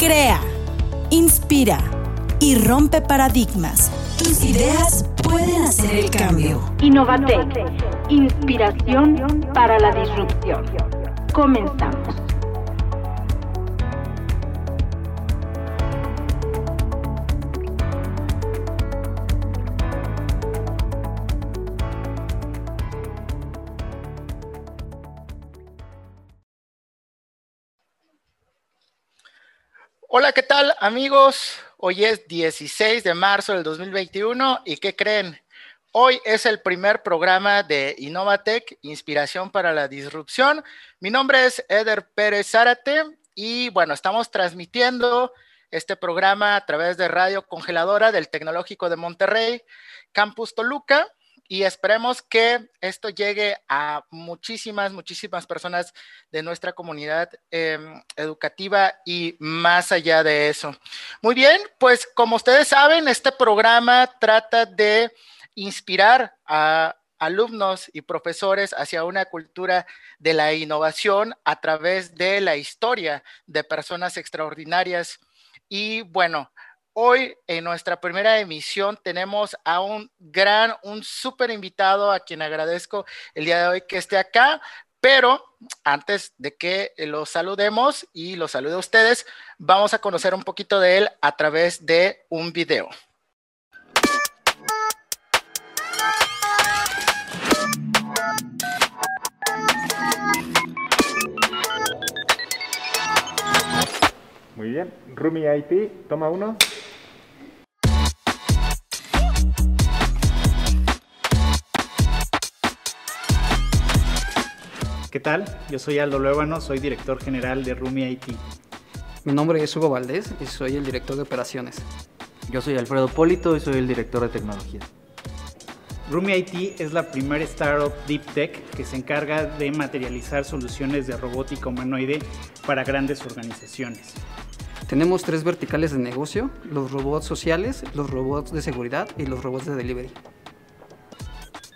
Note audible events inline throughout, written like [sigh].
Crea, inspira y rompe paradigmas. Tus ideas pueden hacer el cambio. Innovatec, inspiración para la disrupción. Comenzamos. Hola, ¿qué tal amigos? Hoy es 16 de marzo del 2021 y ¿qué creen? Hoy es el primer programa de Innovatec, Inspiración para la Disrupción. Mi nombre es Eder Pérez Zárate y bueno, estamos transmitiendo este programa a través de Radio Congeladora del Tecnológico de Monterrey, Campus Toluca y esperemos que esto llegue a muchísimas, muchísimas personas de nuestra comunidad em, educativa y más allá de eso. Muy bien, pues como ustedes saben, este programa trata de inspirar a alumnos y profesores hacia una cultura de la innovación a través de la historia de personas extraordinarias. Y bueno, Hoy en nuestra primera emisión tenemos a un gran, un súper invitado a quien agradezco el día de hoy que esté acá, pero antes de que lo saludemos y lo salude a ustedes, vamos a conocer un poquito de él a través de un video. Muy bien, Rumi IT, toma uno. ¿Qué tal? Yo soy Aldo Luébano, soy director general de Rumi IT. Mi nombre es Hugo Valdés y soy el director de operaciones. Yo soy Alfredo Polito y soy el director de tecnología. Rumi IT es la primera startup deep tech que se encarga de materializar soluciones de robótica humanoide para grandes organizaciones. Tenemos tres verticales de negocio, los robots sociales, los robots de seguridad y los robots de delivery.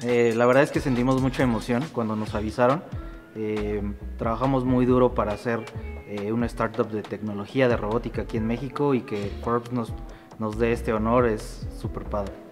Eh, la verdad es que sentimos mucha emoción cuando nos avisaron eh, trabajamos muy duro para hacer eh, una startup de tecnología de robótica aquí en México y que Forbes nos, nos dé este honor es súper padre.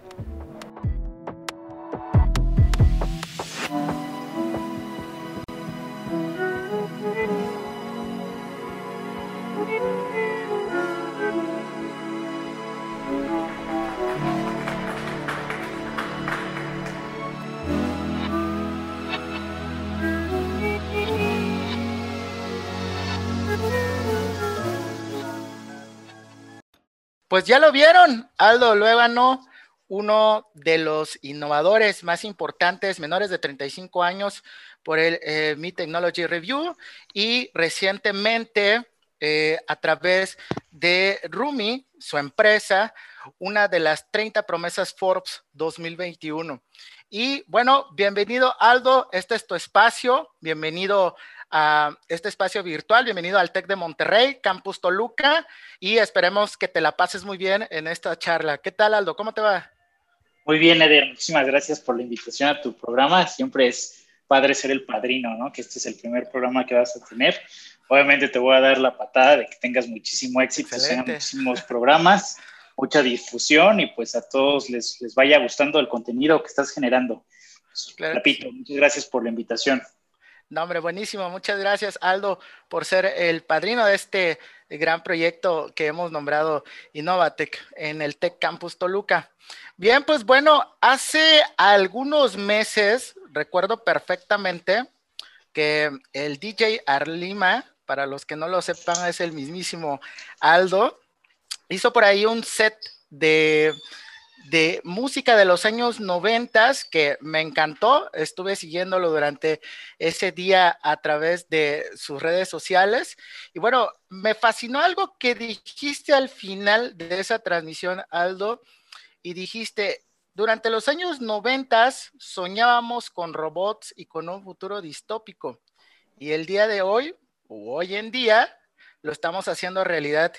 Pues ya lo vieron, Aldo Luébano, uno de los innovadores más importantes, menores de 35 años, por el eh, Mi Technology Review y recientemente eh, a través de Rumi, su empresa, una de las 30 promesas Forbes 2021. Y bueno, bienvenido Aldo, este es tu espacio, bienvenido a este espacio virtual. Bienvenido al TEC de Monterrey, Campus Toluca, y esperemos que te la pases muy bien en esta charla. ¿Qué tal, Aldo? ¿Cómo te va? Muy bien, Eder. Muchísimas gracias por la invitación a tu programa. Siempre es padre ser el padrino, ¿no? Que este es el primer programa que vas a tener. Obviamente te voy a dar la patada de que tengas muchísimo éxito, sean muchísimos programas, mucha difusión y pues a todos les, les vaya gustando el contenido que estás generando. Repito, muchas gracias por la invitación. No, hombre, buenísimo. Muchas gracias, Aldo, por ser el padrino de este gran proyecto que hemos nombrado Innovatec en el Tech Campus Toluca. Bien, pues bueno, hace algunos meses, recuerdo perfectamente que el DJ Arlima, para los que no lo sepan, es el mismísimo Aldo, hizo por ahí un set de de música de los años noventas que me encantó. Estuve siguiéndolo durante ese día a través de sus redes sociales. Y bueno, me fascinó algo que dijiste al final de esa transmisión, Aldo, y dijiste, durante los años noventas soñábamos con robots y con un futuro distópico. Y el día de hoy, o hoy en día, lo estamos haciendo realidad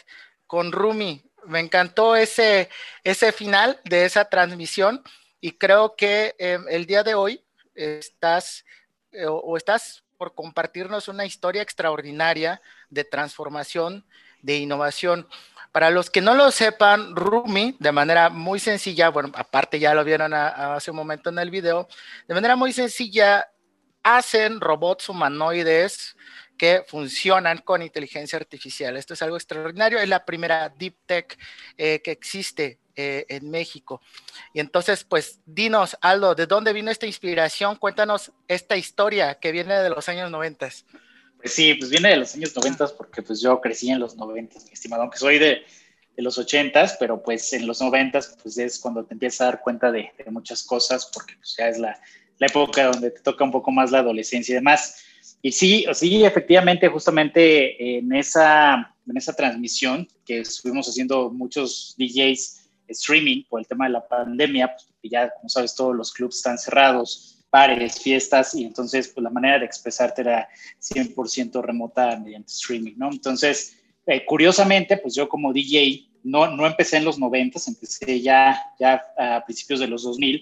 con Rumi me encantó ese, ese final de esa transmisión y creo que em, el día de hoy estás eh, o estás por compartirnos una historia extraordinaria de transformación de innovación. Para los que no lo sepan, Rumi, de manera muy sencilla, bueno, aparte ya lo vieron hace un momento en el video, de manera muy sencilla, hacen robots humanoides que funcionan con inteligencia artificial. Esto es algo extraordinario, es la primera deep tech eh, que existe eh, en México. Y entonces, pues, dinos, Aldo, ¿de dónde vino esta inspiración? Cuéntanos esta historia que viene de los años 90. Pues sí, pues viene de los años 90 porque pues yo crecí en los 90, mi estimado, aunque soy de, de los 80, pero pues en los 90 pues es cuando te empiezas a dar cuenta de, muchas cosas porque pues ya es la, la época donde te toca un poco más la adolescencia y demás. Y sí, sí, efectivamente, justamente en esa, en esa transmisión que estuvimos haciendo muchos DJs streaming por el tema de la pandemia, pues, ya, como sabes, todos los clubs están cerrados, bares, fiestas, y entonces pues, la manera de expresarte era 100% remota mediante streaming, ¿no? Entonces, eh, curiosamente, pues yo como DJ no, no empecé en los 90, empecé ya, ya a principios de los 2000,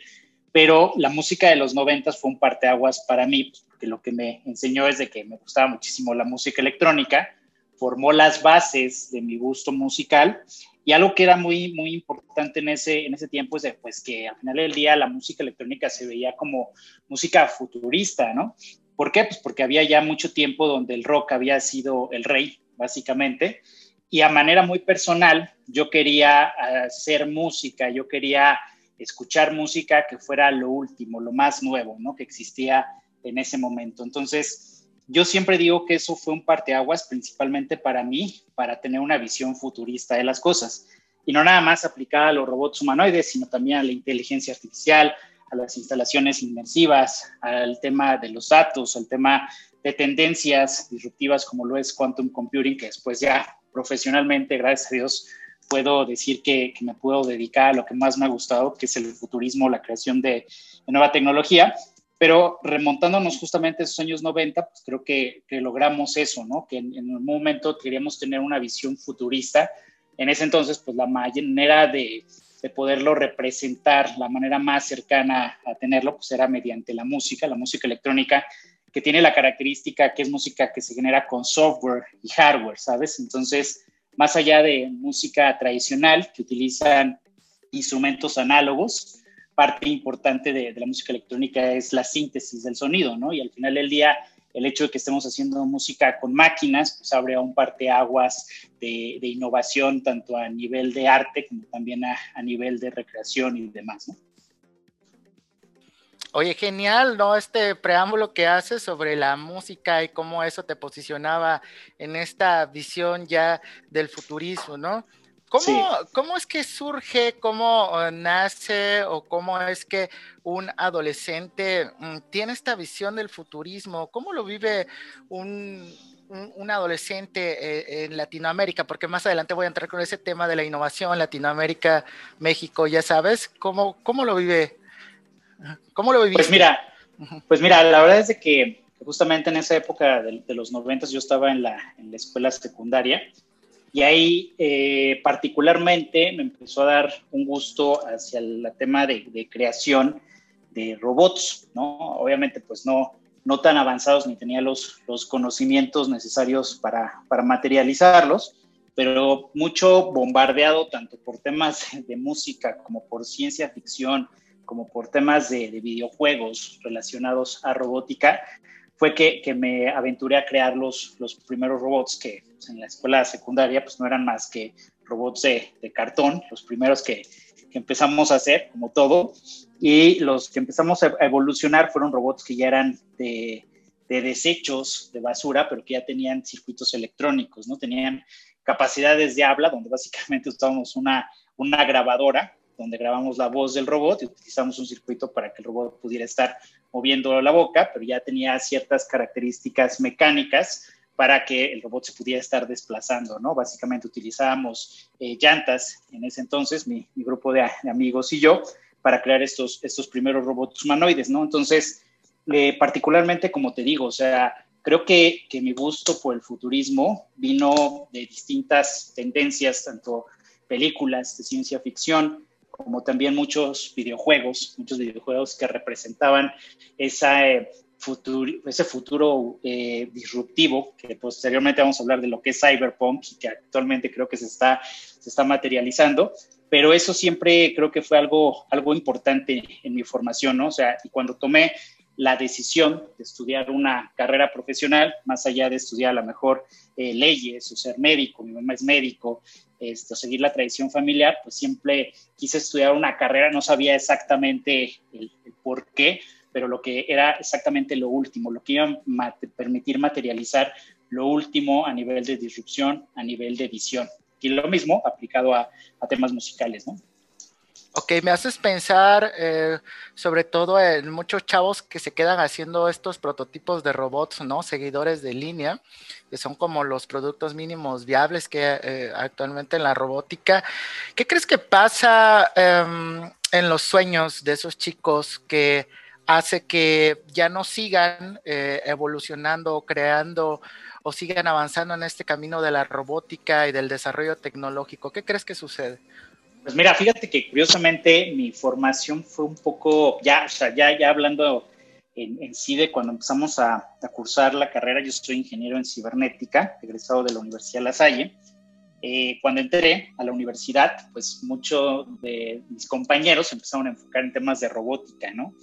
pero la música de los 90 fue un parteaguas para mí, porque lo que me enseñó es de que me gustaba muchísimo la música electrónica, formó las bases de mi gusto musical y algo que era muy, muy importante en ese, en ese tiempo es de, pues, que al final del día la música electrónica se veía como música futurista, ¿no? ¿Por qué? Pues porque había ya mucho tiempo donde el rock había sido el rey, básicamente, y a manera muy personal yo quería hacer música, yo quería escuchar música que fuera lo último, lo más nuevo, ¿no? Que existía en ese momento. Entonces, yo siempre digo que eso fue un parteaguas principalmente para mí, para tener una visión futurista de las cosas. Y no nada más aplicada a los robots humanoides, sino también a la inteligencia artificial, a las instalaciones inmersivas, al tema de los datos, al tema de tendencias disruptivas como lo es quantum computing, que después ya profesionalmente, gracias a Dios, puedo decir que, me puedo dedicar a lo que más me ha gustado, que es el futurismo, la creación de, nueva tecnología. Pero remontándonos justamente a esos años 90, pues creo que, logramos eso, ¿no? Que en, en, un momento queríamos tener una visión futurista. En ese entonces, pues la manera de, de poderlo representar, la manera más cercana a tenerlo, pues era mediante la música, la música electrónica, que tiene la característica que es música que se genera con software y hardware, ¿sabes? Entonces, más allá de música tradicional que utilizan instrumentos análogos, parte importante de, la música electrónica es la síntesis del sonido, ¿no? Y al final del día, el hecho de que estemos haciendo música con máquinas, pues abre un parteaguas de, de innovación, tanto a nivel de arte como también a, a nivel de recreación y demás, ¿no? Oye, genial, ¿no? Este preámbulo que haces sobre la música y cómo eso te posicionaba en esta visión ya del futurismo, ¿no? ¿Cómo, ¿Cómo, es que surge, cómo eh, nace o cómo es que un adolescente mm, tiene esta visión del futurismo? ¿Cómo lo vive un, un, adolescente eh, en Latinoamérica? Porque más adelante voy a entrar con ese tema de la innovación, Latinoamérica, México, ya sabes, ¿cómo, cómo lo vive ¿Cómo lo viviste? Pues mira, pues mira, la verdad es de que justamente en esa época de, los noventas yo estaba en la, en la, escuela secundaria y ahí eh, particularmente me empezó a dar un gusto hacia el tema de, de, creación de robots, ¿no? Obviamente pues no, no tan avanzados ni tenía los, los conocimientos necesarios para, para materializarlos, pero mucho bombardeado tanto por temas de música como por ciencia ficción, como por temas de, videojuegos relacionados a robótica, fue que, que, me aventuré a crear los, los primeros robots que pues, en la escuela secundaria pues no eran más que robots de, de cartón, los primeros que, que, empezamos a hacer, como todo, y los que empezamos a evolucionar fueron robots que ya eran de, de desechos, de basura, pero que ya tenían circuitos electrónicos, ¿no? Tenían capacidades de habla, donde básicamente usábamos una, una grabadora donde grabamos la voz del robot y utilizamos un circuito para que el robot pudiera estar moviendo la boca, pero ya tenía ciertas características mecánicas para que el robot se pudiera estar desplazando, ¿no? Básicamente utilizábamos eh, llantas en ese entonces, mi, grupo de, amigos y yo, para crear estos, estos primeros robots humanoides, ¿no? Entonces, eh, particularmente, como te digo, o sea, creo que, que mi gusto por el futurismo vino de distintas tendencias, tanto películas de ciencia ficción, como también muchos videojuegos, muchos videojuegos que representaban esa, eh, futuro, ese futuro eh, disruptivo, que posteriormente vamos a hablar de lo que es cyberpunk y que actualmente creo que se está, se está materializando, pero eso siempre creo que fue algo, algo importante en mi formación, ¿no? O sea, y cuando tomé la decisión de estudiar una carrera profesional, más allá de estudiar a lo mejor eh, leyes o ser médico, mi mamá es médico, este, seguir la tradición familiar, pues siempre quise estudiar una carrera, no sabía exactamente el por qué, pero lo que era exactamente lo último, lo que iba a permitir materializar lo último a nivel de disrupción, a nivel de edición. Y lo mismo aplicado a, temas musicales, ¿no? Ok, me haces pensar eh, sobre todo en muchos chavos que se quedan haciendo estos prototipos de robots, ¿no? Seguidores de línea, que son como los productos mínimos viables que eh, actualmente en la robótica. ¿Qué crees que pasa em, en los sueños de esos chicos que hace que ya no sigan eh, evolucionando creando o sigan avanzando en este camino de la robótica y del desarrollo tecnológico. ¿Qué crees que sucede? Pues mira, fíjate que curiosamente mi formación fue un poco, ya, o sea, ya, ya hablando en, sí de cuando empezamos a, a, cursar la carrera, yo soy ingeniero en cibernética, egresado de la Universidad La Salle. Eh, cuando entré a la universidad, pues muchos de mis compañeros empezaron a enfocar en temas de robótica, ¿no?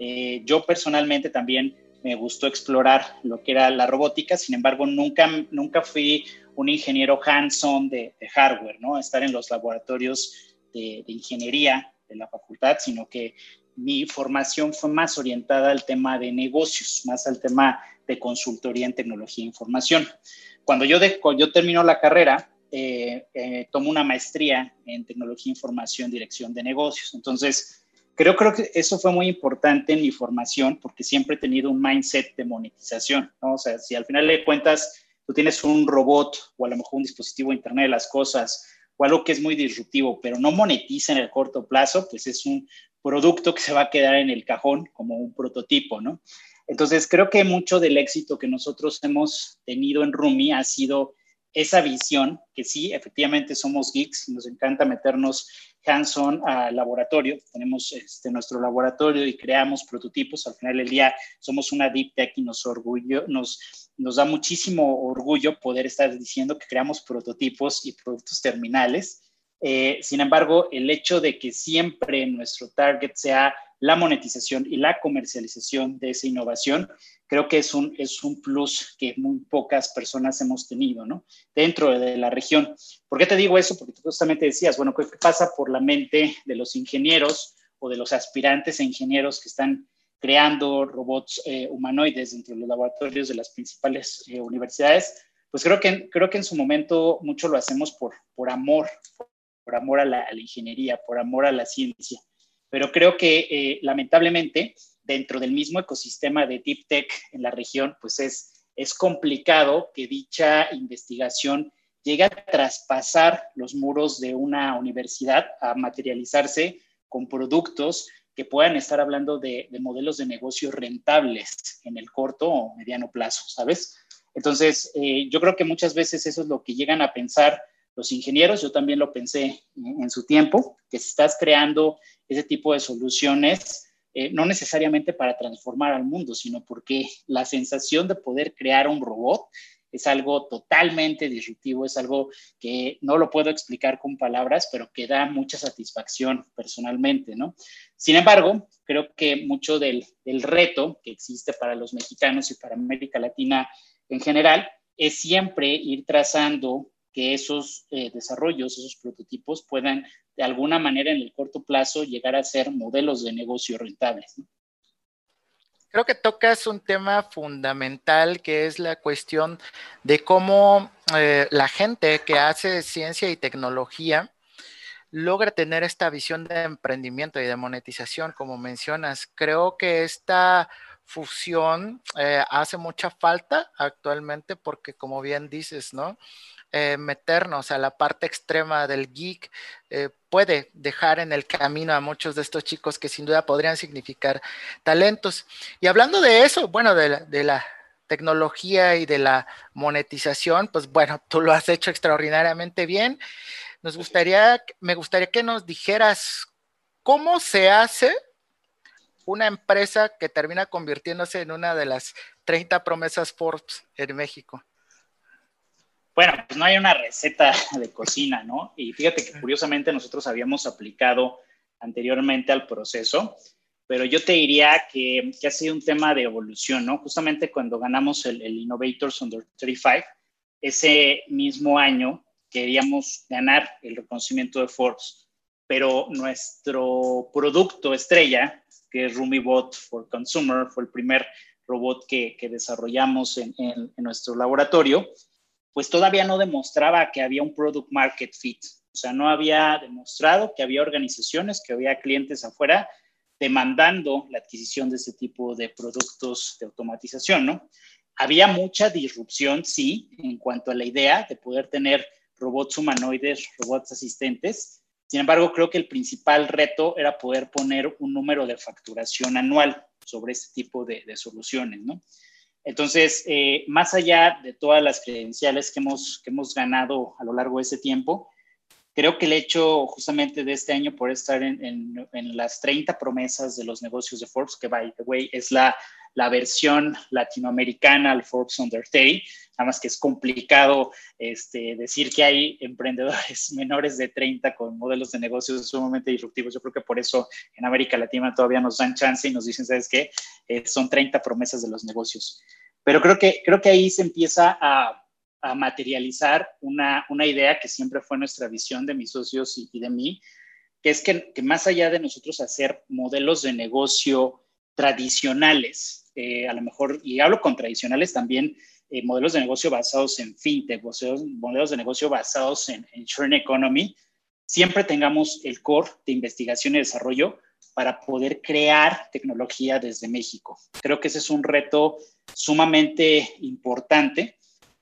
Eh, yo personalmente también me gustó explorar lo que era la robótica, sin embargo, nunca, nunca fui un ingeniero hands-on de, hardware, ¿no? Estar en los laboratorios de, ingeniería de la facultad, sino que mi formación fue más orientada al tema de negocios, más al tema de consultoría en tecnología e información. Cuando yo, yo termino la carrera, eh, eh, tomo una maestría en tecnología e información, dirección de negocios. Entonces, Creo, creo que eso fue muy importante en mi formación porque siempre he tenido un mindset de monetización, ¿no? O sea, si al final de cuentas tú tienes un robot o a lo mejor un dispositivo Internet de las cosas o algo que es muy disruptivo, pero no monetiza en el corto plazo, pues es un producto que se va a quedar en el cajón como un prototipo, ¿no? Entonces, creo que mucho del éxito que nosotros hemos tenido en Rumi ha sido esa visión, que sí, efectivamente somos geeks, nos encanta meternos hands-on al laboratorio. Tenemos este, nuestro laboratorio y creamos prototipos. Al final del día somos una deep tech y nos, orgullo, nos, nos da muchísimo orgullo poder estar diciendo que creamos prototipos y productos terminales. Eh, sin embargo, el hecho de que siempre nuestro target sea la monetización y la comercialización de esa innovación, creo que es un, es un plus que muy pocas personas hemos tenido, ¿no? Dentro de la región. ¿Por qué te digo eso? Porque tú justamente decías, bueno, ¿qué pasa por la mente de los ingenieros o de los aspirantes a ingenieros que están creando robots eh, humanoides dentro de los laboratorios de las principales eh, universidades? Pues creo que, creo que en su momento mucho lo hacemos por, por amor, por, amor a la, ingeniería, por amor a la ciencia pero creo que eh, lamentablemente dentro del mismo ecosistema de Deep Tech en la región, pues es, es complicado que dicha investigación llegue a traspasar los muros de una universidad, a materializarse con productos que puedan estar hablando de, modelos de negocio rentables en el corto o mediano plazo, ¿sabes? Entonces, eh, yo creo que muchas veces eso es lo que llegan a pensar los ingenieros, yo también lo pensé en, su tiempo, que si estás creando ese tipo de soluciones, eh, no necesariamente para transformar al mundo, sino porque la sensación de poder crear un robot es algo totalmente disruptivo, es algo que no lo puedo explicar con palabras, pero que da mucha satisfacción personalmente, ¿no? Sin embargo, creo que mucho del, del reto que existe para los mexicanos y para América Latina en general es siempre ir trazando que esos eh, desarrollos, esos prototipos puedan de alguna manera en el corto plazo llegar a ser modelos de negocio rentables. Creo que tocas un tema fundamental que es la cuestión de cómo eh, la gente que hace ciencia y tecnología logra tener esta visión de emprendimiento y de monetización, como mencionas. Creo que esta fusión eh, hace mucha falta actualmente porque, como bien dices, ¿no? Eh, meternos a la parte extrema del geek eh, puede dejar en el camino a muchos de estos chicos que sin duda podrían significar talentos. Y hablando de eso, bueno, de la, de la tecnología y de la monetización, pues bueno, [laughs] tú lo has hecho extraordinariamente bien. Nos gustaría, me gustaría que nos dijeras cómo se hace una empresa que termina convirtiéndose en una de las 30 promesas Forbes en México? Bueno, pues no hay una receta [laughs] de cocina, ¿no? Y fíjate que curiosamente nosotros habíamos aplicado anteriormente al proceso, pero yo te diría que, ha sido un tema de evolución, ¿no? Justamente cuando ganamos el, Innovators Under 35, ese mismo año queríamos ganar el reconocimiento de Forbes, pero nuestro producto estrella, que es RumiBot for Consumer, fue el primer robot que, desarrollamos en, nuestro laboratorio, pues todavía no demostraba que había un product market fit. O sea, no había demostrado que había organizaciones, que había clientes afuera demandando la adquisición de este tipo de productos de automatización, ¿no? Había mucha disrupción, sí, en cuanto a la idea de poder tener robots humanoides, robots asistentes. Sin embargo, creo que el principal reto era poder poner un número de facturación anual sobre este tipo de, soluciones, ¿no? Entonces, eh, más allá de todas las credenciales que hemos, que hemos ganado a lo largo de ese tiempo, creo que el hecho justamente de este año por estar en, en, en, las 30 promesas de los negocios de Forbes, que by the way es la la versión latinoamericana al Forbes Under 30, nada más que es complicado este, decir que hay emprendedores [laughs] menores de 30 con modelos de negocios sumamente disruptivos. Yo creo que por eso en América Latina todavía nos dan chance y nos dicen, ¿sabes qué? Eh, son 30 promesas de los negocios. Pero creo que, creo que ahí se empieza a, a materializar una, una, idea que siempre fue nuestra visión de mis socios y, y de mí, que es que, que, más allá de nosotros hacer modelos de negocio tradicionales, eh, a lo mejor, y hablo con tradicionales también, eh, modelos de negocio basados en fintech, modelos, de negocio basados en, en churn economy, siempre tengamos el core de investigación y desarrollo para poder crear tecnología desde México. Creo que ese es un reto sumamente importante.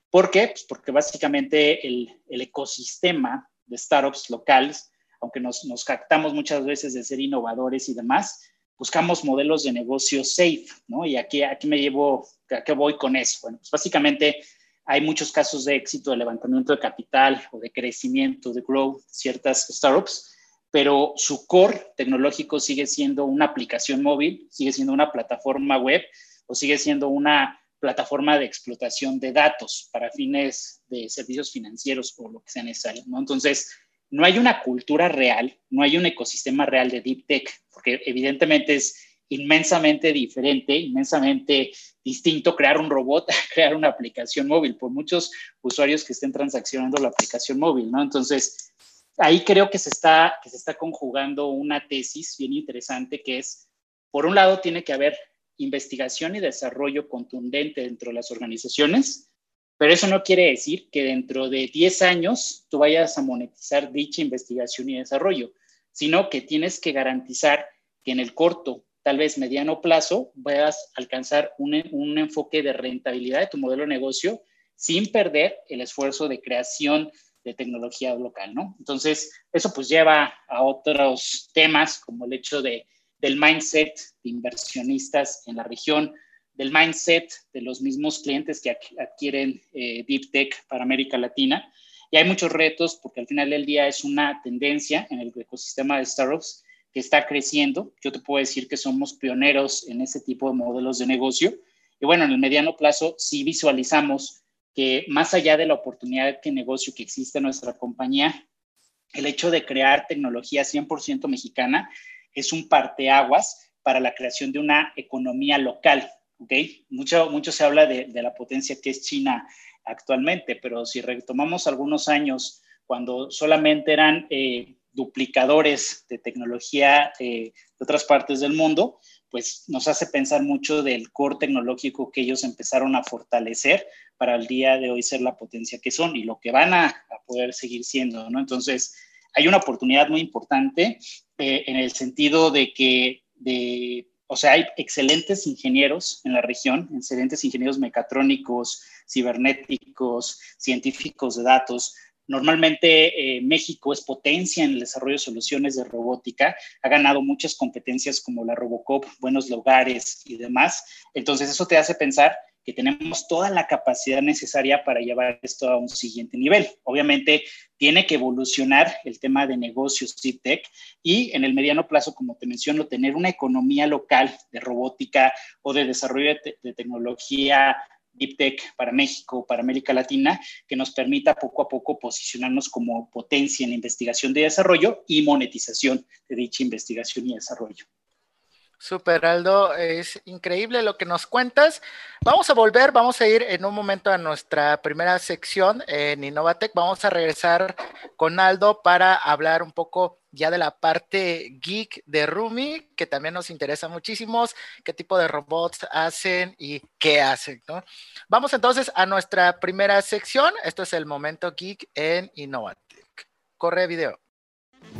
¿Por qué? Pues porque básicamente el, el, ecosistema de startups locales, aunque nos, nos captamos muchas veces de ser innovadores y demás, buscamos modelos de negocio safe, ¿no? Y aquí, aquí me llevo, ¿a qué voy con eso? Bueno, pues básicamente hay muchos casos de éxito de levantamiento de capital o de crecimiento, de growth, ciertas startups, pero su core tecnológico sigue siendo una aplicación móvil, sigue siendo una plataforma web o sigue siendo una plataforma de explotación de datos para fines de servicios financieros o lo que sea necesario, ¿no? Entonces, no hay una cultura real, no hay un ecosistema real de Deep Tech, porque evidentemente es inmensamente diferente, inmensamente distinto crear un robot [laughs] crear una aplicación móvil, por muchos usuarios que estén transaccionando la aplicación móvil, ¿no? Entonces, ahí creo que se está, que se está conjugando una tesis bien interesante que es, por un lado, tiene que haber investigación y desarrollo contundente dentro de las organizaciones, pero eso no quiere decir que dentro de 10 años tú vayas a monetizar dicha investigación y desarrollo, sino que tienes que garantizar que en el corto, tal vez mediano plazo, a alcanzar un, un enfoque de rentabilidad de tu modelo de negocio sin perder el esfuerzo de creación de tecnología local, ¿no? Entonces, eso pues lleva a otros temas como el hecho de, del mindset de inversionistas en la región, del mindset de los mismos clientes que adquieren eh, Deep Tech para América Latina. Y hay muchos retos porque al final del día es una tendencia en el ecosistema de startups que está creciendo. Yo te puedo decir que somos pioneros en ese tipo de modelos de negocio. Y bueno, en el mediano plazo sí visualizamos que más allá de la oportunidad de negocio que existe en nuestra compañía, el hecho de crear tecnología 100% mexicana es un parteaguas para la creación de una economía local, ¿ok? Mucho, mucho se habla de, la potencia que es China actualmente, pero si retomamos algunos años cuando solamente eran eh, duplicadores de tecnología eh, de otras partes del mundo, pues nos hace pensar mucho del core tecnológico que ellos empezaron a fortalecer para el día de hoy ser la potencia que son y lo que van a, poder seguir siendo, ¿no? Entonces, hay una oportunidad muy importante eh, en el sentido de que de o sea, hay excelentes ingenieros en la región, excelentes ingenieros mecatrónicos, cibernéticos, científicos de datos. Normalmente eh, México es potencia en el desarrollo de soluciones de robótica, ha ganado muchas competencias como la Robocop, buenos lugares y demás. Entonces eso te hace pensar que tenemos toda la capacidad necesaria para llevar esto a un siguiente nivel. Obviamente tiene que evolucionar el tema de negocios Deep Tech y en el mediano plazo, como te menciono, tener una economía local de robótica o de desarrollo de, tecnología Deep Tech para México, para América Latina, que nos permita poco a poco posicionarnos como potencia en investigación y desarrollo y monetización de dicha investigación y desarrollo. Super Aldo, es increíble lo que nos cuentas. Vamos a volver, vamos a ir en un momento a nuestra primera sección en Innovatec. Vamos a regresar con Aldo para hablar un poco ya de la parte geek de Rumi, que también nos interesa muchísimo, qué tipo de robots hacen y qué hacen. Vamos entonces a nuestra primera sección. Esto es el momento geek en Innovatec. Corre video.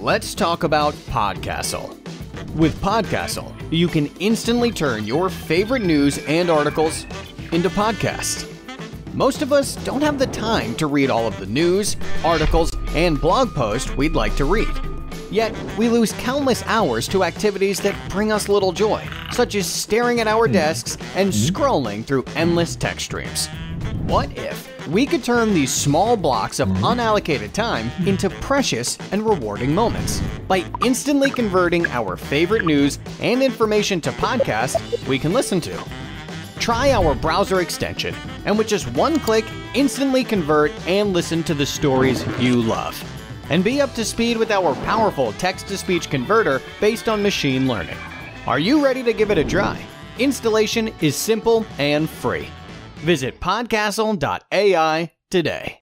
Let's talk about Podcastle. With Podcastle, you can instantly turn your favorite news and articles into podcasts. Most of us don't have the time to read all of the news, articles, and blog posts we'd like to read. Yet, we lose countless hours to activities that bring us little joy, such as staring at our hmm. desks and hmm. scrolling through endless text streams. What if we could turn these small blocks of mm-hmm. unallocated time into precious and rewarding moments by instantly converting our favorite news and information to podcasts we can listen to. Try our browser extension, and with just one click, instantly convert and listen to the stories you love. And be up to speed with our powerful text to speech converter based on machine learning. Are you ready to give it a try? Installation is simple and free. Visit podcastle.ai today.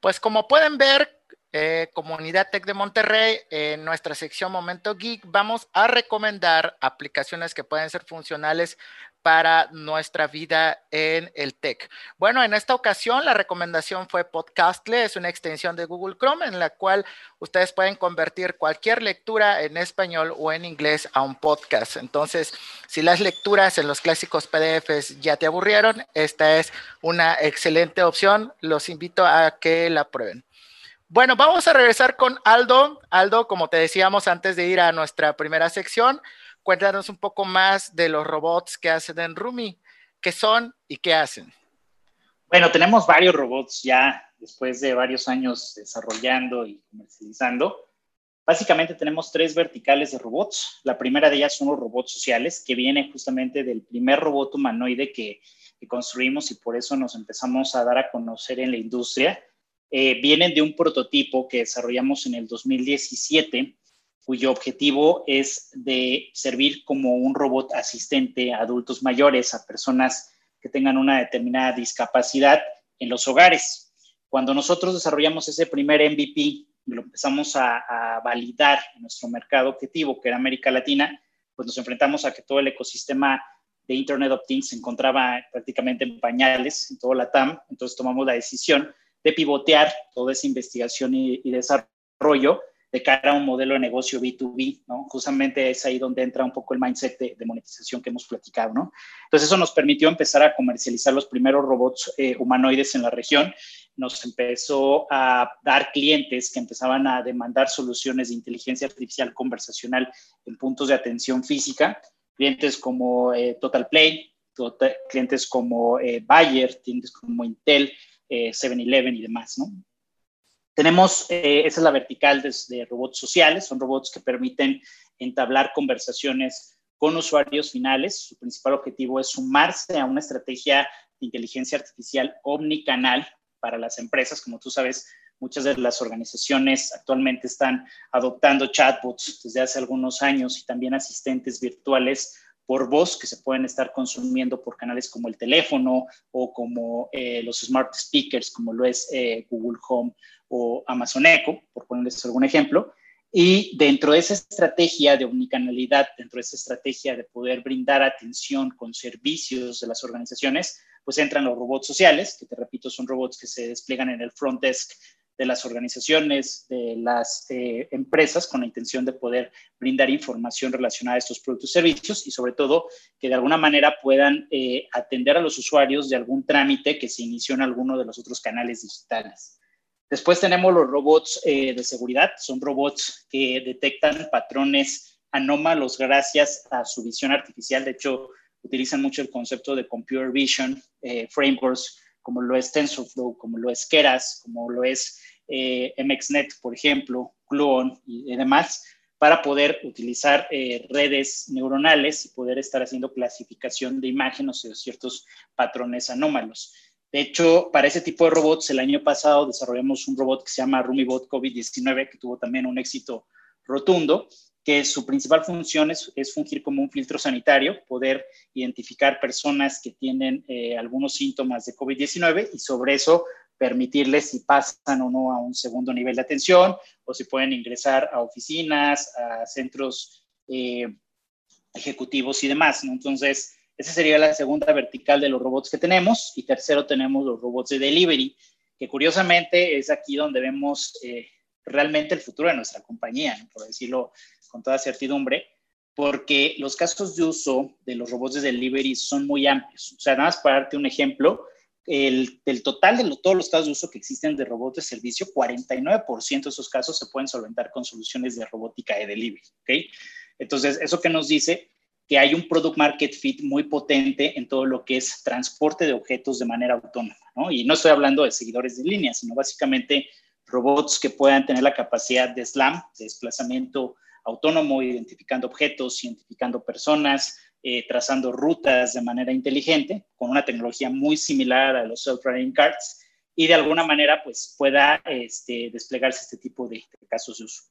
Pues como pueden ver, eh, Comunidad Tech de Monterrey, en nuestra sección Momento Geek, vamos a recomendar aplicaciones que pueden ser funcionales para nuestra vida en el tech. Bueno, en esta ocasión la recomendación fue Podcastle, es una extensión de Google Chrome en la cual ustedes pueden convertir cualquier lectura en español o en inglés a un podcast. Entonces, si las lecturas en los clásicos PDFs ya te aburrieron, esta es una excelente opción. Los invito a que la prueben. Bueno, vamos a regresar con Aldo. Aldo, como te decíamos antes de ir a nuestra primera sección, cuéntanos un poco más de los robots que hacen en Rumi, qué son y qué hacen. Bueno, tenemos varios robots ya después de varios años desarrollando y comercializando. Básicamente tenemos tres verticales de robots. La primera de ellas son los robots sociales, que viene justamente del primer robot humanoide que, construimos y por eso nos empezamos a dar a conocer en la industria. Eh, vienen de un prototipo que desarrollamos en el 2017 cuyo objetivo es de servir como un robot asistente a adultos mayores, a personas que tengan una determinada discapacidad en los hogares. Cuando nosotros desarrollamos ese primer MVP lo empezamos a, validar en nuestro mercado objetivo, que era América Latina, pues nos enfrentamos a que todo el ecosistema de Internet of Things se encontraba prácticamente en pañales en todo la TAM. Entonces tomamos la decisión de pivotear toda esa investigación y desarrollo de cara a un modelo de negocio B2B, ¿no? Justamente es ahí donde entra un poco el mindset de, monetización que hemos platicado, ¿no? Entonces eso nos permitió empezar a comercializar los primeros robots eh, humanoides en la región, nos empezó a dar clientes que empezaban a demandar soluciones de inteligencia artificial conversacional en puntos de atención física, clientes como eh, Total Play, tota-, clientes como eh, Bayer, clientes como Intel, 7-Eleven y demás, ¿no? Tenemos, eh, esa es la vertical de, robots sociales, son robots que permiten entablar conversaciones con usuarios finales. Su principal objetivo es sumarse a una estrategia de inteligencia artificial omnicanal para las empresas. Como tú sabes, muchas de las organizaciones actualmente están adoptando chatbots desde hace algunos años y también asistentes virtuales por voz que se pueden estar consumiendo por canales como el teléfono o como eh, los smart speakers, como lo es eh, Google Home o Amazon Echo, por ponerles algún ejemplo. Y dentro de esa estrategia de omnicanalidad, dentro de esa estrategia de poder brindar atención con servicios de las organizaciones, pues entran los robots sociales, que te repito, son robots que se despliegan en el front desk de las organizaciones, de las eh, empresas, con la intención de poder brindar información relacionada a estos productos y servicios y sobre todo que de alguna manera puedan eh, atender a los usuarios de algún trámite que se inició en alguno de los otros canales digitales. Después tenemos los robots eh, de seguridad, son robots que detectan patrones anómalos gracias a su visión artificial. De hecho, utilizan mucho el concepto de computer vision eh, frameworks, como lo es TensorFlow, como lo es Keras, como lo es eh, MXNet, por ejemplo, Gluon y, demás, para poder utilizar redes neuronales y poder estar haciendo clasificación de imágenes o ciertos patrones anómalos. De hecho, para ese tipo de robots, el año pasado desarrollamos un robot que se llama RumiBot COVID-19, que tuvo también un éxito rotundo que su principal función es, fungir como un filtro sanitario, poder identificar personas que tienen eh, algunos síntomas de COVID-19 y sobre eso permitirles si pasan o no a un segundo nivel de atención o si pueden ingresar a oficinas, a centros eh, ejecutivos y demás. Entonces, esa sería la segunda vertical de los robots que tenemos. Y tercero, tenemos los robots de delivery, que curiosamente es aquí donde vemos eh, realmente el futuro de nuestra compañía, por decirlo con toda certidumbre, porque los casos de uso de los robots de delivery son muy amplios. O sea, nada más para darte un ejemplo, el, del total de todos los casos de uso que existen de robots de servicio, 49% de esos casos se pueden solventar con soluciones de robótica de delivery. ¿okay? Entonces, eso que nos dice que hay un product market fit muy potente en todo lo que es transporte de objetos de manera autónoma. ¿no? Y no estoy hablando de seguidores de línea, sino básicamente robots que puedan tener la capacidad de SLAM, de desplazamiento autónomo, identificando objetos, identificando personas, eh, trazando rutas de manera inteligente, con una tecnología muy similar a los self-driving cars, y de alguna manera pues pueda este, desplegarse este tipo de casos de uso.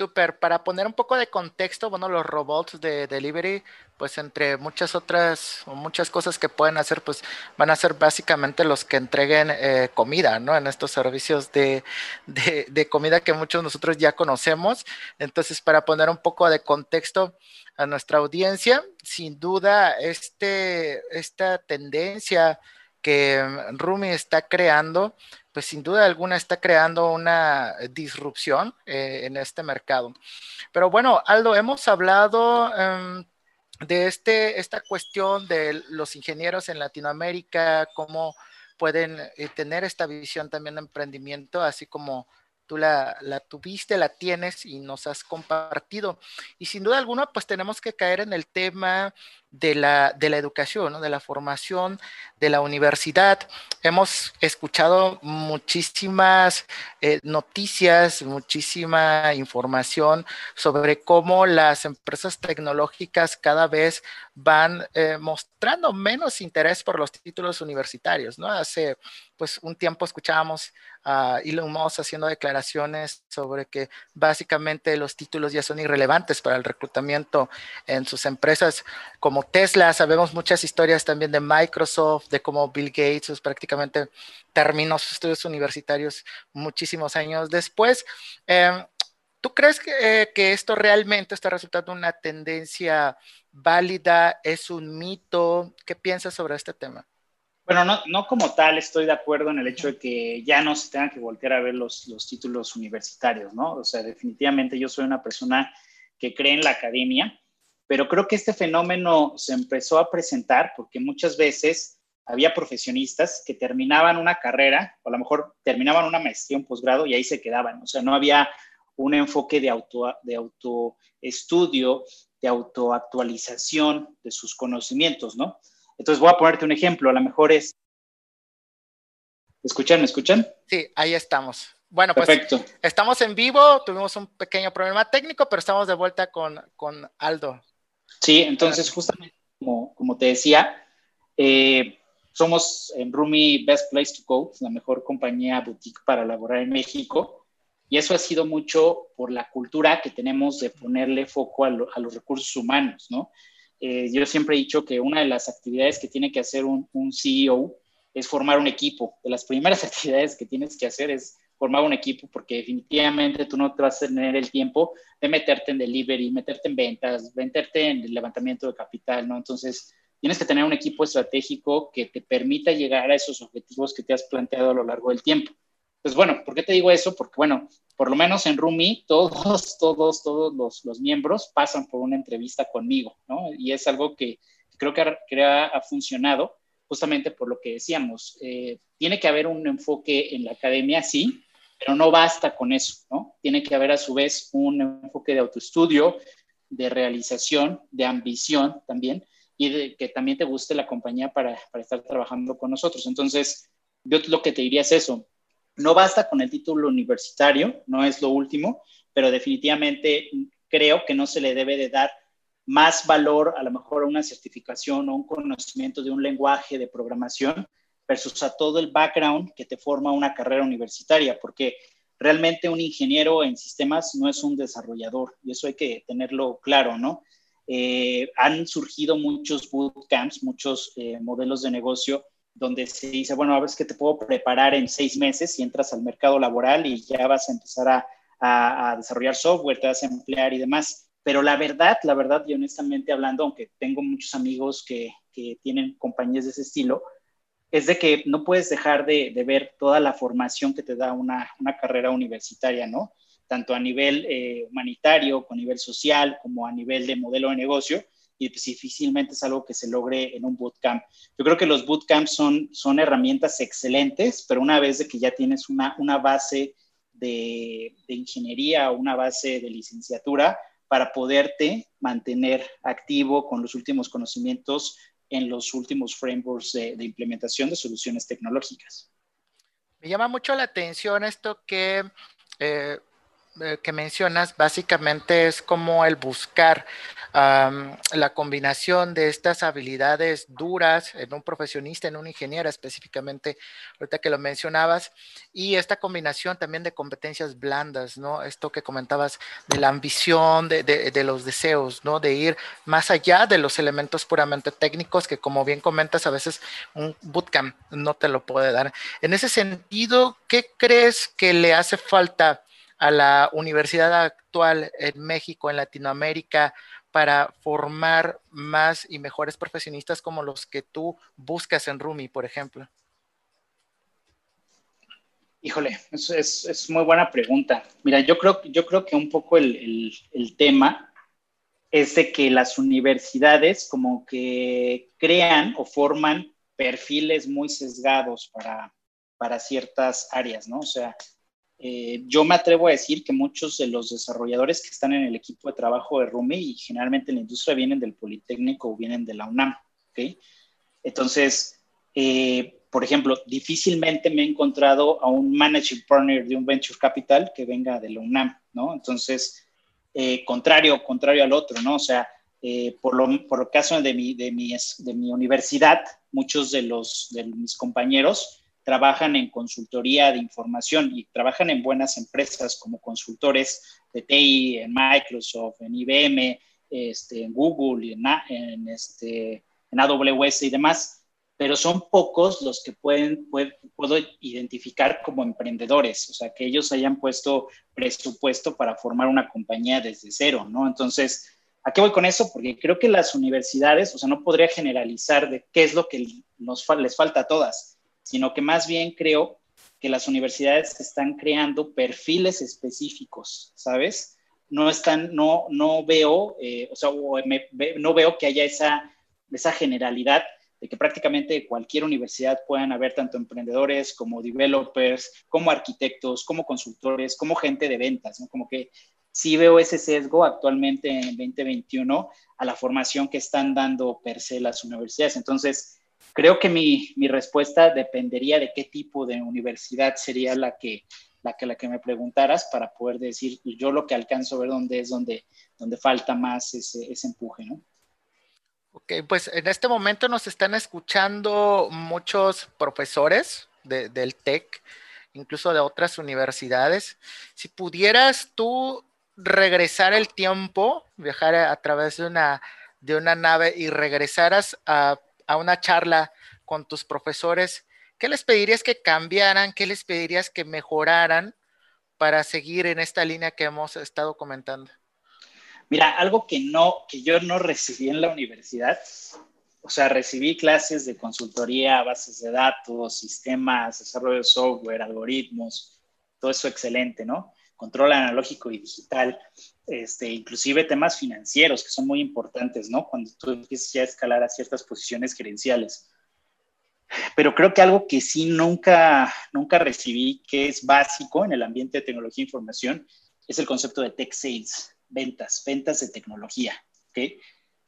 Super, para poner un poco de contexto, bueno, los robots de delivery, pues entre muchas otras o muchas cosas que pueden hacer, pues van a ser básicamente los que entreguen eh, comida, ¿no? En estos servicios de, de, comida que muchos de nosotros ya conocemos. Entonces, para poner un poco de contexto a nuestra audiencia, sin duda, este, esta tendencia que Rumi está creando, pues sin duda alguna está creando una disrupción eh, en este mercado. Pero bueno, Aldo, hemos hablado em, de este, esta cuestión de los ingenieros en Latinoamérica, cómo pueden eh, tener esta visión también de emprendimiento, así como tú la, tuviste, la tienes y nos has compartido. Y sin duda alguna, pues tenemos que caer en el tema de la, de la educación, de la formación de la universidad. Hemos escuchado muchísimas eh, noticias, muchísima información sobre cómo las empresas tecnológicas cada vez van eh, mostrando menos interés por los títulos universitarios. ¿no? Hace pues un tiempo escuchábamos a Elon Musk haciendo declaraciones sobre que básicamente los títulos ya son irrelevantes para el reclutamiento en sus empresas como Tesla, sabemos muchas historias también de Microsoft, de cómo Bill Gates pues, prácticamente terminó sus estudios universitarios muchísimos años después. Em, ¿Tú crees eh, que, esto realmente está resultando una tendencia válida? ¿Es un mito? ¿Qué piensas sobre este tema? Bueno, no, como tal estoy de acuerdo en el hecho de que ya no se tengan que voltear a ver los, los títulos universitarios, ¿no? O sea, definitivamente yo soy una persona que cree en la academia pero creo que este fenómeno se empezó a presentar porque muchas veces había profesionistas que terminaban una carrera, o a lo mejor terminaban una maestría, un posgrado y ahí se quedaban. O sea, no había un enfoque de, auto, de autoestudio, de autoactualización de sus conocimientos, ¿no? Entonces voy a ponerte un ejemplo, a lo mejor es... ¿Me escuchan? ¿Me escuchan? Sí, ahí estamos. Bueno, pues Perfecto. estamos en vivo, tuvimos un pequeño problema técnico, pero estamos de vuelta con, con Aldo. Sí, entonces justamente como, como te decía, eh, somos en Rumi Best Place to Go, la mejor compañía boutique para laborar en México. Y eso ha sido mucho por la cultura que tenemos de ponerle foco a, los recursos humanos, ¿no? Eh, yo siempre he dicho que una de las actividades que tiene que hacer un, un CEO es formar un equipo. De las primeras [laughs] actividades que tienes que hacer es formar un equipo porque definitivamente tú no te vas a tener el tiempo de meterte en delivery, meterte en ventas, meterte en el levantamiento de capital, ¿no? Entonces, tienes que tener un equipo estratégico que te permita llegar a esos objetivos que te has planteado a lo largo del tiempo. Pues bueno, ¿por qué te digo eso? Porque bueno, por lo menos en Rumi, todos, todos, todos los, los miembros pasan por una entrevista conmigo, ¿no? Y es algo que creo que ha, que ha funcionado justamente por lo que decíamos. Eh, tiene que haber un enfoque en la academia, sí, pero no basta con eso, ¿no? Tiene que haber a su vez un enfoque de autoestudio, de realización, de ambición también, y de que también te guste la compañía para, para estar trabajando con nosotros. Entonces, yo lo que te diría es eso, no basta con el título universitario, no es lo último, pero definitivamente creo que no se le debe de dar más valor a lo mejor a una certificación o un conocimiento de un lenguaje de programación versus a todo el background que te forma una carrera universitaria, porque realmente un ingeniero en sistemas no es un desarrollador y eso hay que tenerlo claro, ¿no? Eh, han surgido muchos bootcamps, muchos eh, modelos de negocio donde se dice, bueno, a ver, es que te puedo preparar en seis meses y entras al mercado laboral y ya vas a empezar a, desarrollar software, te vas a emplear y demás. Pero la verdad, la verdad, y honestamente hablando, aunque tengo muchos amigos que tienen compañías de ese estilo, es de que no puedes dejar de, de ver toda la formación que te da una, una carrera universitaria, ¿no? Tanto a nivel eh, humanitario, a nivel social, como a nivel de modelo de negocio, y pues difícilmente es algo que se logre en un bootcamp. Yo creo que los bootcamps son, son herramientas excelentes, pero una vez de que ya tienes una, una base de, de ingeniería o una base de licenciatura, para poderte mantener activo con los últimos conocimientos en los últimos frameworks de, implementación de soluciones tecnológicas. Me llama mucho la atención esto que eh, que mencionas básicamente es como el buscar la combinación de estas habilidades duras en un profesionista, en un ingeniero específicamente, ahorita que lo mencionabas, y esta combinación también de competencias blandas, ¿no? Esto que comentabas de la ambición, de, de los deseos, ¿no? De ir más allá de los elementos puramente técnicos que como bien comentas, a veces un bootcamp no te lo puede dar. En ese sentido, ¿qué crees que le hace falta? A la universidad actual en México, en Latinoamérica, para formar más y mejores profesionistas como los que tú buscas en Rumi, por ejemplo? Híjole, es, es, muy buena pregunta. Mira, yo creo, yo creo que un poco el, el tema es de que las universidades como que crean o forman perfiles muy sesgados para, para ciertas áreas, ¿no? O sea, eh, yo me atrevo a decir que muchos de los desarrolladores que están en el equipo de trabajo de Rumi y generalmente en la industria vienen del Politécnico o vienen de la UNAM. ¿okay? Entonces, eh, por ejemplo, difícilmente me he encontrado a un managing partner de un venture capital que venga de la UNAM, ¿no? Entonces, eh, contrario, contrario al otro, ¿no? O sea, por, lo, por el caso de mi, de, mi, de mi universidad, muchos de, los, de mis compañeros trabajan en consultoría de información y trabajan en buenas empresas como consultores de TI, en Microsoft, en IBM, este, en Google, en, en, este, en AWS y demás, pero son pocos los que pueden, puedo identificar como emprendedores, o sea, que ellos hayan puesto presupuesto para formar una compañía desde cero, ¿no? Entonces, ¿a qué voy con eso? Porque creo que las universidades, o sea, no podría generalizar de qué es lo que nos, les falta a todas sino que más bien creo que las universidades están creando perfiles específicos, ¿sabes? No están, no, no veo, eh, o sea, no veo que haya esa, esa generalidad de que prácticamente cualquier universidad puedan haber tanto emprendedores como developers, como arquitectos, como consultores, como gente de ventas, ¿no? Como que sí veo ese sesgo actualmente en 2021 a la formación que están dando per se las universidades. Entonces, Creo que mi, mi, respuesta dependería de qué tipo de universidad sería la que, la que, la que me preguntaras para poder decir yo lo que alcanzo a ver dónde es donde, donde falta más ese, ese empuje, ¿no? Ok, pues en este momento nos están escuchando muchos profesores de, del TEC, incluso de otras universidades. Si pudieras tú regresar el tiempo, viajar a, a través de una, de una nave y regresaras a a una charla con tus profesores, ¿qué les pedirías que cambiaran? ¿Qué les pedirías que mejoraran para seguir en esta línea que hemos estado comentando? Mira, algo que no, que yo no recibí en la universidad, o sea, recibí clases de consultoría, bases de datos, sistemas, desarrollo de software, algoritmos, todo eso excelente, ¿no? Control analógico y digital, este, inclusive temas financieros que son muy importantes, ¿no? Cuando tú empiezas ya a escalar a ciertas posiciones gerenciales. pero creo que algo que sí nunca, nunca recibí, que es básico en el ambiente de tecnología e información, es el concepto de tech sales, ventas, ventas de tecnología. ¿okay?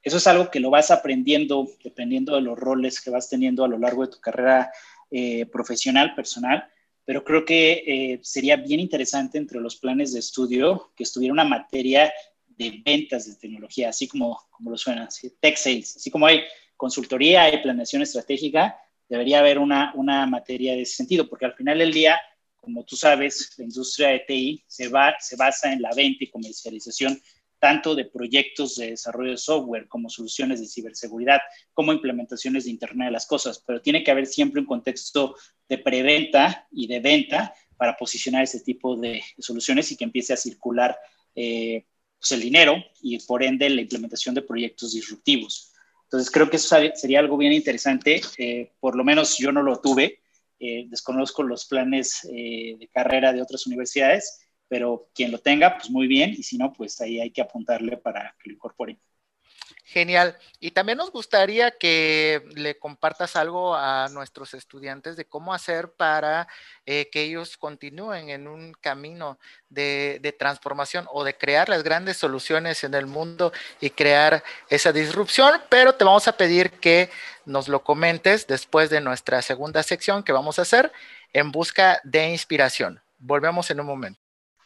Eso es algo que lo vas aprendiendo dependiendo de los roles que vas teniendo a lo largo de tu carrera eh, profesional, personal, pero creo que eh, sería bien interesante entre los planes de estudio que estuviera una materia de ventas de tecnología, así como, como lo suena, tech sales, así como hay consultoría, hay planeación estratégica, debería haber una, una materia de ese sentido, porque al final del día, como tú sabes, la industria de TI se, va, se basa en la venta y comercialización tanto de proyectos de desarrollo de software como soluciones de ciberseguridad, como implementaciones de Internet de las Cosas, pero tiene que haber siempre un contexto de preventa y de venta para posicionar ese tipo de soluciones y que empiece a circular eh, pues el dinero y por ende la implementación de proyectos disruptivos. Entonces creo que eso sería algo bien interesante, eh, por lo menos yo no lo tuve, eh, desconozco los planes de carrera de otras universidades, pero quien lo tenga, pues muy bien, y si no, pues ahí hay que apuntarle para que lo incorpore. Genial. Y también nos gustaría que le compartas algo a nuestros estudiantes de cómo hacer para eh, que ellos continúen en un camino de, de, transformación o de crear las grandes soluciones en el mundo y crear esa disrupción. Pero te vamos a pedir que nos lo comentes después de nuestra segunda sección que vamos a hacer en busca de inspiración. Volvemos en un momento.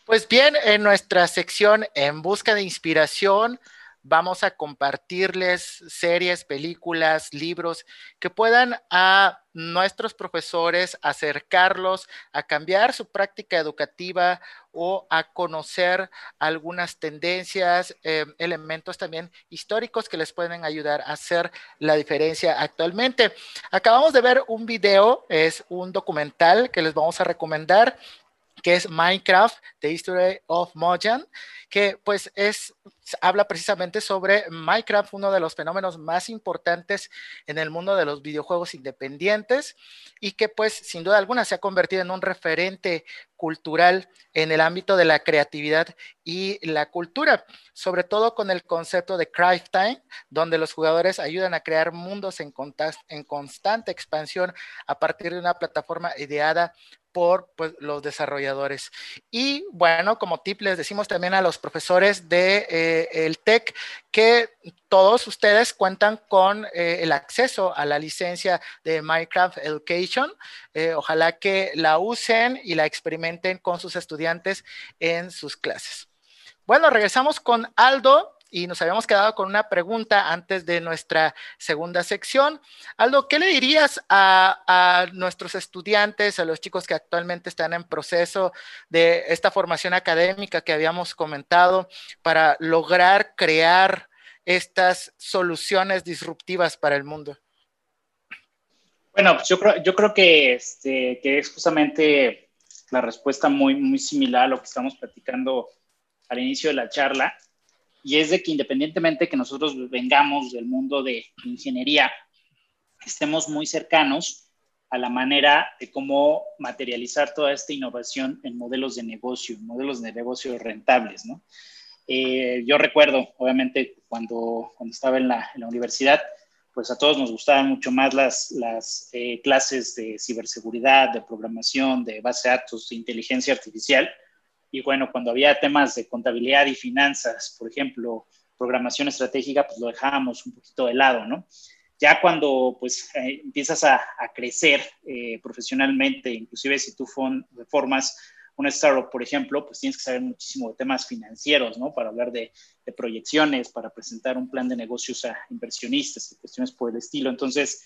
Pues bien, en nuestra sección En Busca de Inspiración vamos a compartirles series, películas, libros que puedan a nuestros profesores acercarlos a cambiar su práctica educativa o a conocer algunas tendencias, eh, elementos también históricos que les pueden ayudar a hacer la diferencia actualmente. Acabamos de ver un video, es un documental que les vamos a recomendar que es Minecraft, The History of Mojang, que pues es, habla precisamente sobre Minecraft, uno de los fenómenos más importantes en el mundo de los videojuegos independientes y que pues sin duda alguna se ha convertido en un referente cultural en el ámbito de la creatividad y la cultura, sobre todo con el concepto de Craft Time, donde los jugadores ayudan a crear mundos en, en constante expansión a partir de una plataforma ideada por pues, los desarrolladores. Y bueno, como tip les decimos también a los profesores de eh, TEC que todos ustedes cuentan con eh, el acceso a la licencia de Minecraft Education. Eh, ojalá que la usen y la experimenten con sus estudiantes en sus clases. Bueno, regresamos con Aldo y nos habíamos quedado con una pregunta antes de nuestra segunda sección. Aldo, ¿qué le dirías a, nuestros estudiantes, a los chicos que actualmente están en proceso de esta formación académica que habíamos comentado para lograr crear estas soluciones disruptivas para el mundo? Bueno, pues yo creo, yo creo que, este, que es justamente la respuesta muy, muy similar a lo que estamos platicando al inicio de la charla y es de que independientemente que nosotros vengamos del mundo de ingeniería, estemos muy cercanos a la manera de cómo materializar toda esta innovación en modelos de negocio, modelos de negocio rentables, ¿no? Eh, yo recuerdo, obviamente, cuando, cuando estaba en la, en la, universidad, pues a todos nos gustaban mucho más las, las eh, clases de ciberseguridad, de programación, de base de datos, de inteligencia artificial, y bueno, cuando había temas de contabilidad y finanzas, por ejemplo, programación estratégica, pues lo dejábamos un poquito de lado, ¿no? Ya cuando pues eh, empiezas a, crecer eh, profesionalmente, inclusive si tú formas una startup, por ejemplo, pues tienes que saber muchísimo de temas financieros, ¿no? Para hablar de, proyecciones, para presentar un plan de negocios a inversionistas y cuestiones por el estilo. Entonces,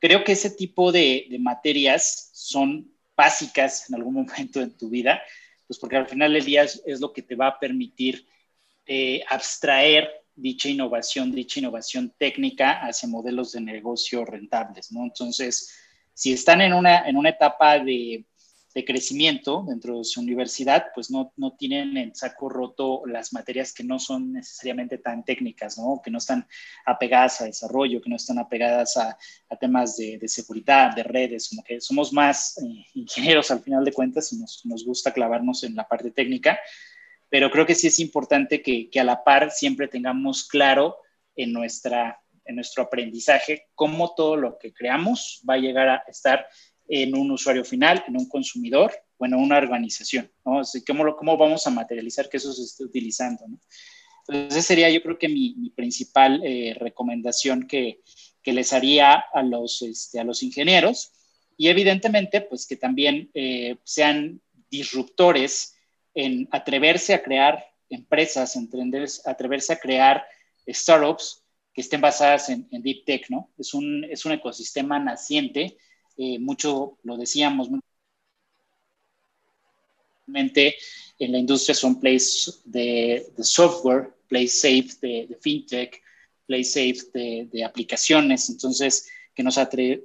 creo que ese tipo de, de materias son básicas en algún [laughs] momento en tu vida pues porque al final del día es, lo que te va a permitir eh, abstraer dicha innovación, dicha innovación técnica hacia modelos de negocio rentables, ¿no? Entonces, si están en una, en una etapa de, de crecimiento dentro de su universidad, pues no, no tienen en saco roto las materias que no son necesariamente tan técnicas, ¿no? Que no están apegadas a desarrollo, que no están apegadas a, temas de, de, seguridad, de redes, como que somos más eh, ingenieros al final de cuentas y nos, nos, gusta clavarnos en la parte técnica, pero creo que sí es importante que, que a la par siempre tengamos claro en nuestra en nuestro aprendizaje cómo todo lo que creamos va a llegar a estar en un usuario final, en un consumidor o en una organización, ¿no? ¿cómo, ¿Cómo vamos a materializar que eso se esté utilizando? ¿no? Entonces, esa sería yo creo que mi, mi principal eh, recomendación que, que, les haría a los, este, a los ingenieros y evidentemente, pues que también eh, sean disruptores en atreverse a crear empresas, atreverse a crear startups que estén basadas en, Deep Tech, ¿no? Es un, es un ecosistema naciente, eh, mucho lo decíamos, en la industria son plays de, software, play safe de, fintech, play safe de, aplicaciones. Entonces, que nos,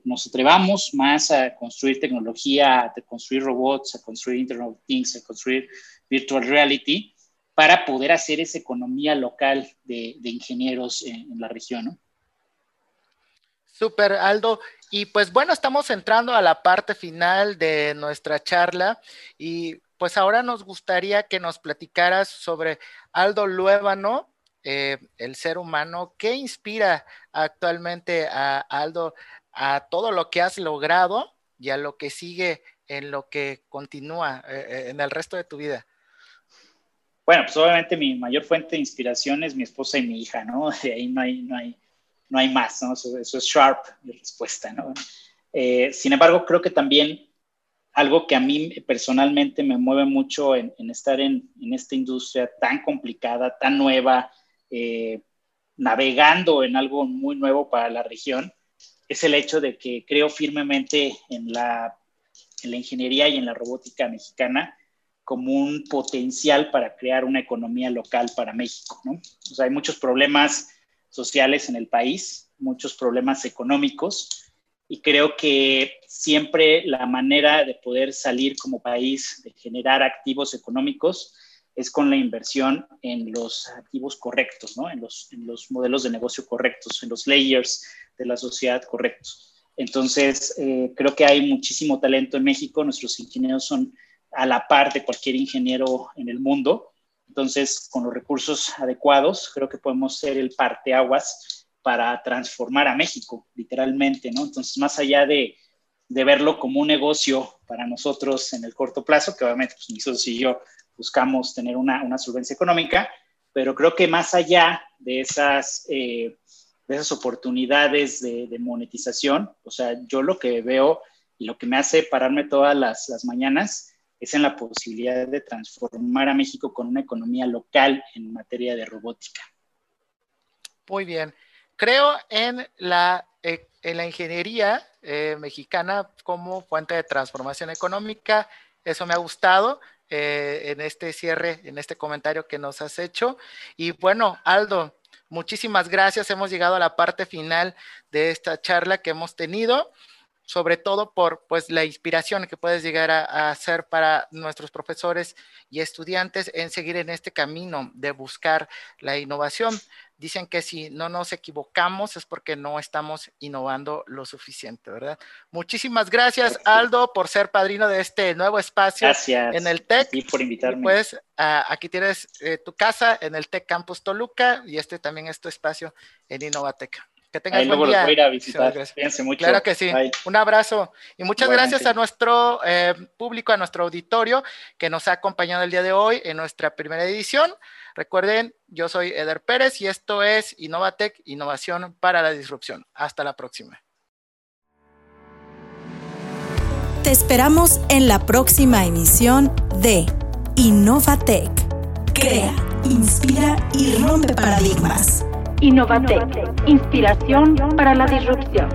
nos, atrevamos más a construir tecnología, a construir robots, a construir Internet of Things, a construir virtual reality, para poder hacer esa economía local de, ingenieros en, la región. Super, Aldo. Y pues bueno, estamos entrando a la parte final de nuestra charla y pues ahora nos gustaría que nos platicaras sobre Aldo Luébano, eh, el ser humano, ¿qué inspira actualmente a Aldo a todo lo que has logrado y a lo que sigue en lo que continúa eh, eh, en el resto de tu vida? Bueno, pues obviamente mi mayor fuente de inspiración es mi esposa y mi hija, ¿no? [laughs] De ahí no hay, no hay, no hay más, ¿no? Eso, es sharp de respuesta, ¿no? sin embargo, creo que también algo que a mí personalmente me mueve mucho en, estar en, esta industria tan complicada, tan nueva, eh, navegando en algo muy nuevo para la región, es el hecho de que creo firmemente en la, en la ingeniería y en la robótica mexicana como un potencial para crear una economía local para México. ¿no? O sea, hay muchos problemas sociales en el país, muchos problemas económicos, y creo que siempre la manera de poder salir como país, de generar activos económicos, es con la inversión en los activos correctos, ¿no? en, los, en los modelos de negocio correctos, en los layers de la sociedad correctos. Entonces, eh, creo que hay muchísimo talento en México, nuestros ingenieros son a la par de cualquier ingeniero en el mundo. Entonces, con los recursos adecuados, creo que podemos ser el parteaguas para transformar a México, literalmente, ¿no? Entonces, más allá de, de verlo como un negocio para nosotros en el corto plazo, que obviamente pues, mis socios y yo buscamos tener una, una, solvencia económica, pero creo que más allá de esas, eh, de esas oportunidades de, de, monetización, o sea, yo lo que veo y lo que me hace pararme todas las, las mañanas es en la posibilidad de transformar a México con una economía local en materia de robótica. Muy bien. Creo en la, eh, en la ingeniería eh, mexicana como fuente de transformación económica. Eso me ha gustado eh, en este cierre, en este comentario que nos has hecho. Y bueno, Aldo, muchísimas gracias. Hemos llegado a la parte final de esta charla que hemos tenido sobre todo por pues la inspiración que puedes llegar a, hacer para nuestros profesores y estudiantes en seguir en este camino de buscar la innovación. Dicen que si no nos equivocamos es porque no estamos innovando lo suficiente, ¿verdad? Muchísimas gracias, Aldo, por ser padrino de este nuevo espacio en el TEC. Y por invitarme. pues aquí tienes eh, tu casa en el TEC Campus Toluca y este también es tu espacio en Innovatec. Que tengas buen día. ir a visitar. mucho. Claro que sí. Un abrazo. Y muchas gracias a nuestro eh, público, a nuestro auditorio que nos ha acompañado el día de hoy en nuestra primera edición. Recuerden, yo soy Eder Pérez y esto es Innovatec, innovación para la disrupción. Hasta la próxima. Te esperamos en la próxima emisión de Innovatec. Crea, inspira y rompe paradigmas. Innovatec, inspiración para la disrupción.